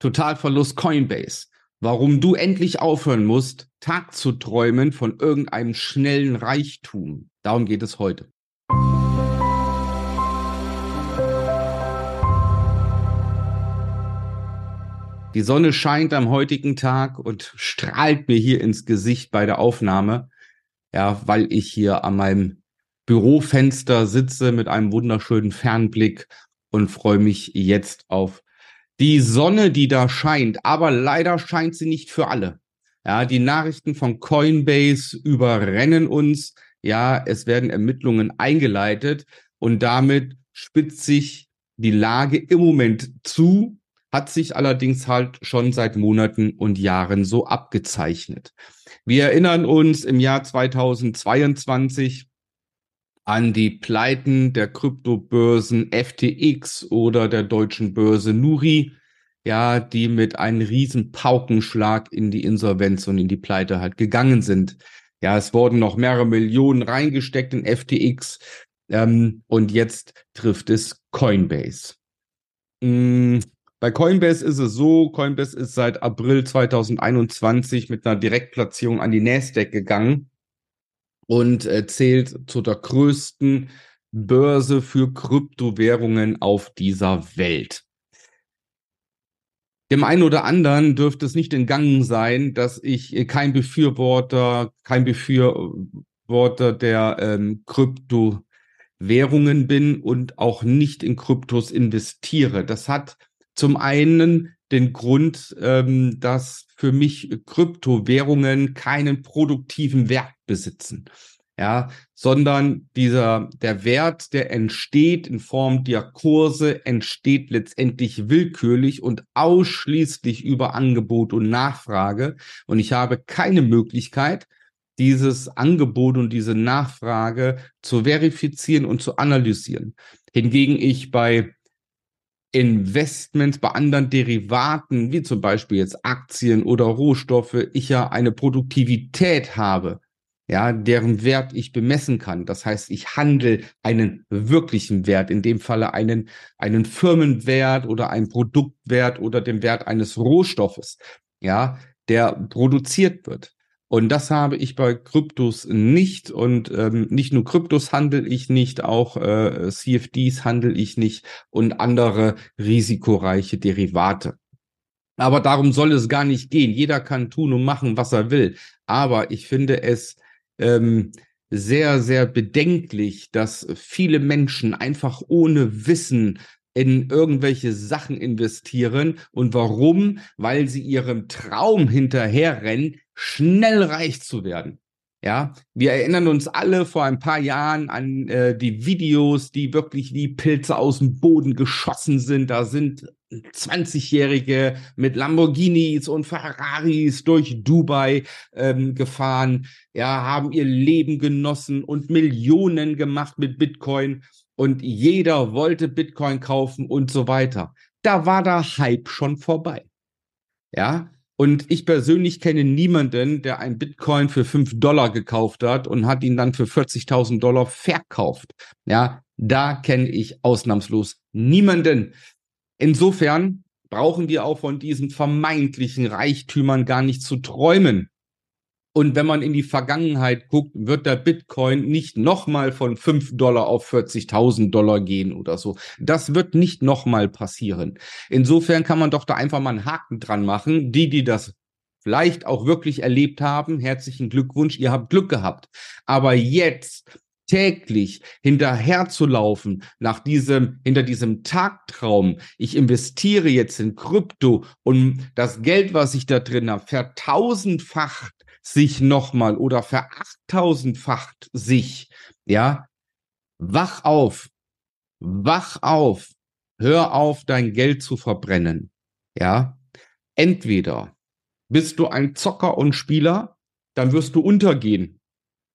Totalverlust Coinbase. Warum du endlich aufhören musst, Tag zu träumen von irgendeinem schnellen Reichtum. Darum geht es heute. Die Sonne scheint am heutigen Tag und strahlt mir hier ins Gesicht bei der Aufnahme. Ja, weil ich hier an meinem Bürofenster sitze mit einem wunderschönen Fernblick und freue mich jetzt auf die Sonne, die da scheint, aber leider scheint sie nicht für alle. Ja, die Nachrichten von Coinbase überrennen uns. Ja, es werden Ermittlungen eingeleitet und damit spitzt sich die Lage im Moment zu, hat sich allerdings halt schon seit Monaten und Jahren so abgezeichnet. Wir erinnern uns im Jahr 2022 an die Pleiten der Kryptobörsen FTX oder der deutschen Börse Nuri, ja, die mit einem riesen Paukenschlag in die Insolvenz und in die Pleite halt gegangen sind. Ja, es wurden noch mehrere Millionen reingesteckt in FTX ähm, und jetzt trifft es Coinbase. Mm, bei Coinbase ist es so, Coinbase ist seit April 2021 mit einer Direktplatzierung an die Nasdaq gegangen und äh, zählt zu der größten Börse für Kryptowährungen auf dieser Welt. Dem einen oder anderen dürfte es nicht entgangen sein, dass ich äh, kein Befürworter, kein Befürworter der ähm, Kryptowährungen bin und auch nicht in Kryptos investiere. Das hat zum einen den Grund, ähm, dass für mich Kryptowährungen keinen produktiven Wert besitzen. Ja, sondern dieser, der Wert, der entsteht in Form der Kurse, entsteht letztendlich willkürlich und ausschließlich über Angebot und Nachfrage. Und ich habe keine Möglichkeit, dieses Angebot und diese Nachfrage zu verifizieren und zu analysieren. Hingegen ich bei Investments bei anderen Derivaten, wie zum Beispiel jetzt Aktien oder Rohstoffe, ich ja eine Produktivität habe, ja, deren Wert ich bemessen kann. Das heißt, ich handle einen wirklichen Wert, in dem Falle einen, einen Firmenwert oder einen Produktwert oder den Wert eines Rohstoffes, ja, der produziert wird. Und das habe ich bei Kryptos nicht. Und ähm, nicht nur Kryptos handle ich nicht, auch äh, CFDs handle ich nicht und andere risikoreiche Derivate. Aber darum soll es gar nicht gehen. Jeder kann tun und machen, was er will. Aber ich finde es ähm, sehr, sehr bedenklich, dass viele Menschen einfach ohne Wissen in irgendwelche Sachen investieren. Und warum? Weil sie ihrem Traum hinterherrennen, schnell reich zu werden. Ja, wir erinnern uns alle vor ein paar Jahren an äh, die Videos, die wirklich wie Pilze aus dem Boden geschossen sind. Da sind 20-Jährige mit Lamborghinis und Ferraris durch Dubai ähm, gefahren, ja, haben ihr Leben genossen und Millionen gemacht mit Bitcoin und jeder wollte Bitcoin kaufen und so weiter. Da war der Hype schon vorbei. Ja, und ich persönlich kenne niemanden, der ein Bitcoin für fünf Dollar gekauft hat und hat ihn dann für 40.000 Dollar verkauft. Ja, da kenne ich ausnahmslos niemanden. Insofern brauchen wir auch von diesen vermeintlichen Reichtümern gar nicht zu träumen. Und wenn man in die Vergangenheit guckt, wird der Bitcoin nicht nochmal von 5 Dollar auf 40.000 Dollar gehen oder so. Das wird nicht nochmal passieren. Insofern kann man doch da einfach mal einen Haken dran machen. Die, die das vielleicht auch wirklich erlebt haben, herzlichen Glückwunsch, ihr habt Glück gehabt. Aber jetzt täglich hinterherzulaufen nach diesem, hinter diesem Tagtraum. Ich investiere jetzt in Krypto und das Geld, was ich da drin habe, vertausendfacht sich nochmal oder verachttausendfacht sich, ja, wach auf, wach auf, hör auf, dein Geld zu verbrennen, ja. Entweder bist du ein Zocker und Spieler, dann wirst du untergehen,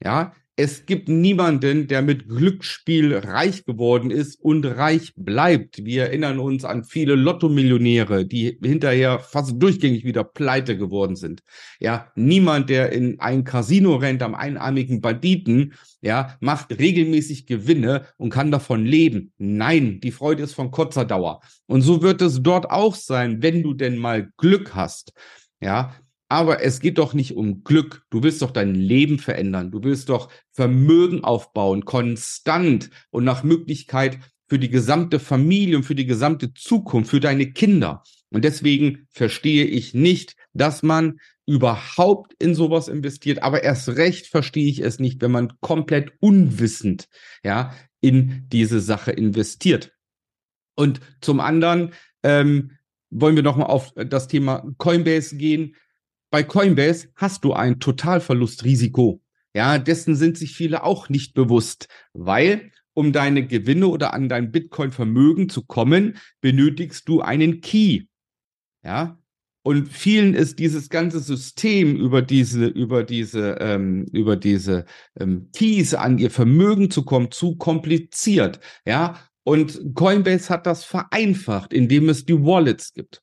ja. Es gibt niemanden, der mit Glücksspiel reich geworden ist und reich bleibt. Wir erinnern uns an viele Lotto-Millionäre, die hinterher fast durchgängig wieder pleite geworden sind. Ja, niemand, der in ein Casino rennt am einarmigen Banditen, ja, macht regelmäßig Gewinne und kann davon leben. Nein, die Freude ist von kurzer Dauer. Und so wird es dort auch sein, wenn du denn mal Glück hast. Ja, aber es geht doch nicht um Glück. Du willst doch dein Leben verändern. Du willst doch Vermögen aufbauen, konstant und nach Möglichkeit für die gesamte Familie und für die gesamte Zukunft, für deine Kinder. Und deswegen verstehe ich nicht, dass man überhaupt in sowas investiert. Aber erst recht verstehe ich es nicht, wenn man komplett unwissend, ja, in diese Sache investiert. Und zum anderen ähm, wollen wir nochmal auf das Thema Coinbase gehen bei Coinbase hast du ein Totalverlustrisiko. Ja, dessen sind sich viele auch nicht bewusst, weil um deine Gewinne oder an dein Bitcoin-Vermögen zu kommen, benötigst du einen Key. Ja, und vielen ist dieses ganze System über diese, über diese, ähm, über diese ähm, Keys an ihr Vermögen zu kommen zu kompliziert. Ja, und Coinbase hat das vereinfacht, indem es die Wallets gibt.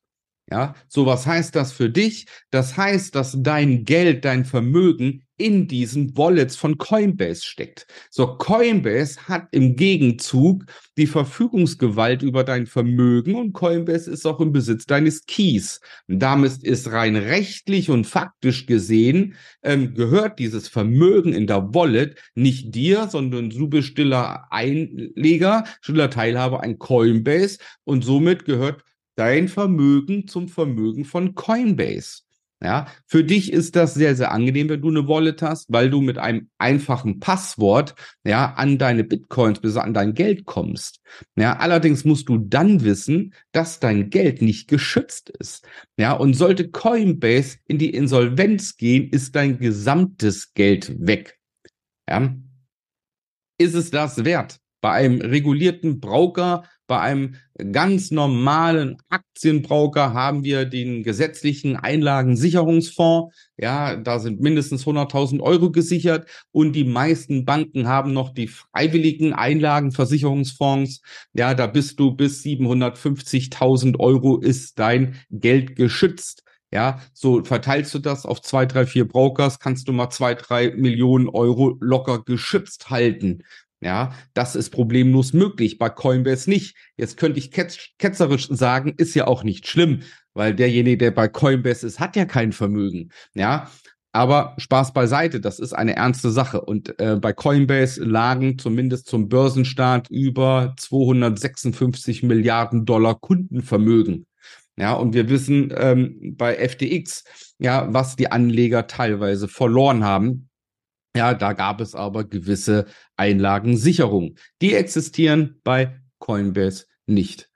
Ja, so was heißt das für dich? Das heißt, dass dein Geld, dein Vermögen in diesen Wallets von Coinbase steckt. So Coinbase hat im Gegenzug die Verfügungsgewalt über dein Vermögen und Coinbase ist auch im Besitz deines Keys. Und damit ist rein rechtlich und faktisch gesehen ähm, gehört dieses Vermögen in der Wallet nicht dir, sondern du bist stiller Einleger, stiller Teilhaber an Coinbase und somit gehört dein Vermögen zum Vermögen von Coinbase. Ja, für dich ist das sehr, sehr angenehm, wenn du eine Wallet hast, weil du mit einem einfachen Passwort, ja, an deine Bitcoins, bis an dein Geld kommst. Ja, allerdings musst du dann wissen, dass dein Geld nicht geschützt ist. Ja, und sollte Coinbase in die Insolvenz gehen, ist dein gesamtes Geld weg. Ja, ist es das wert? Bei einem regulierten Broker bei einem ganz normalen Aktienbroker haben wir den gesetzlichen Einlagensicherungsfonds. Ja, da sind mindestens 100.000 Euro gesichert und die meisten Banken haben noch die freiwilligen Einlagenversicherungsfonds. Ja, da bist du bis 750.000 Euro ist dein Geld geschützt. Ja, so verteilst du das auf zwei, drei, vier Brokers, kannst du mal zwei, drei Millionen Euro locker geschützt halten. Ja, das ist problemlos möglich, bei Coinbase nicht. Jetzt könnte ich ketzerisch sagen, ist ja auch nicht schlimm, weil derjenige, der bei Coinbase ist, hat ja kein Vermögen. Ja, aber Spaß beiseite, das ist eine ernste Sache. Und äh, bei Coinbase lagen zumindest zum Börsenstart über 256 Milliarden Dollar Kundenvermögen. Ja, und wir wissen ähm, bei FTX, ja, was die Anleger teilweise verloren haben ja, da gab es aber gewisse Einlagensicherungen. Die existieren bei Coinbase nicht.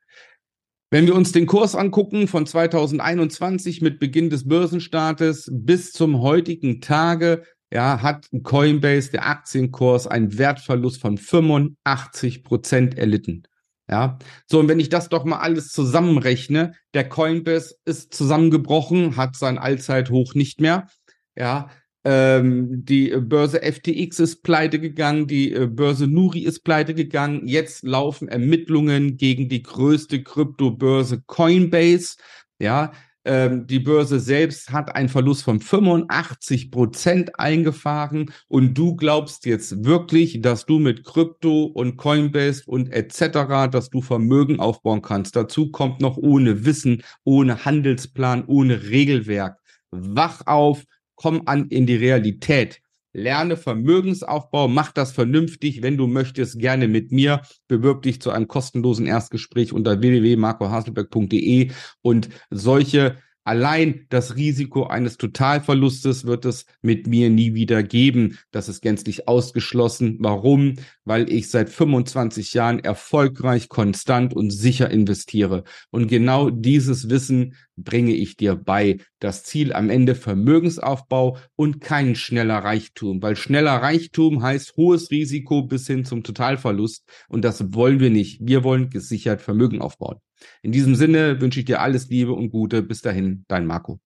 Wenn wir uns den Kurs angucken von 2021 mit Beginn des Börsenstartes bis zum heutigen Tage, ja, hat Coinbase, der Aktienkurs, einen Wertverlust von 85 Prozent erlitten. Ja, so und wenn ich das doch mal alles zusammenrechne, der Coinbase ist zusammengebrochen, hat sein Allzeithoch nicht mehr. Ja, ähm, die Börse FTX ist pleite gegangen, die äh, Börse Nuri ist pleite gegangen. Jetzt laufen Ermittlungen gegen die größte Kryptobörse Coinbase. Ja, ähm, die Börse selbst hat einen Verlust von 85 Prozent eingefahren und du glaubst jetzt wirklich, dass du mit Krypto und Coinbase und etc., dass du Vermögen aufbauen kannst. Dazu kommt noch ohne Wissen, ohne Handelsplan, ohne Regelwerk. Wach auf, komm an in die Realität. Lerne Vermögensaufbau, mach das vernünftig. Wenn du möchtest, gerne mit mir. Bewirb dich zu einem kostenlosen Erstgespräch unter www.marcohaselberg.de und solche Allein das Risiko eines Totalverlustes wird es mit mir nie wieder geben. Das ist gänzlich ausgeschlossen. Warum? Weil ich seit 25 Jahren erfolgreich, konstant und sicher investiere. Und genau dieses Wissen bringe ich dir bei. Das Ziel am Ende Vermögensaufbau und kein schneller Reichtum, weil schneller Reichtum heißt hohes Risiko bis hin zum Totalverlust. Und das wollen wir nicht. Wir wollen gesichert Vermögen aufbauen. In diesem Sinne wünsche ich dir alles Liebe und Gute. Bis dahin, dein Marco.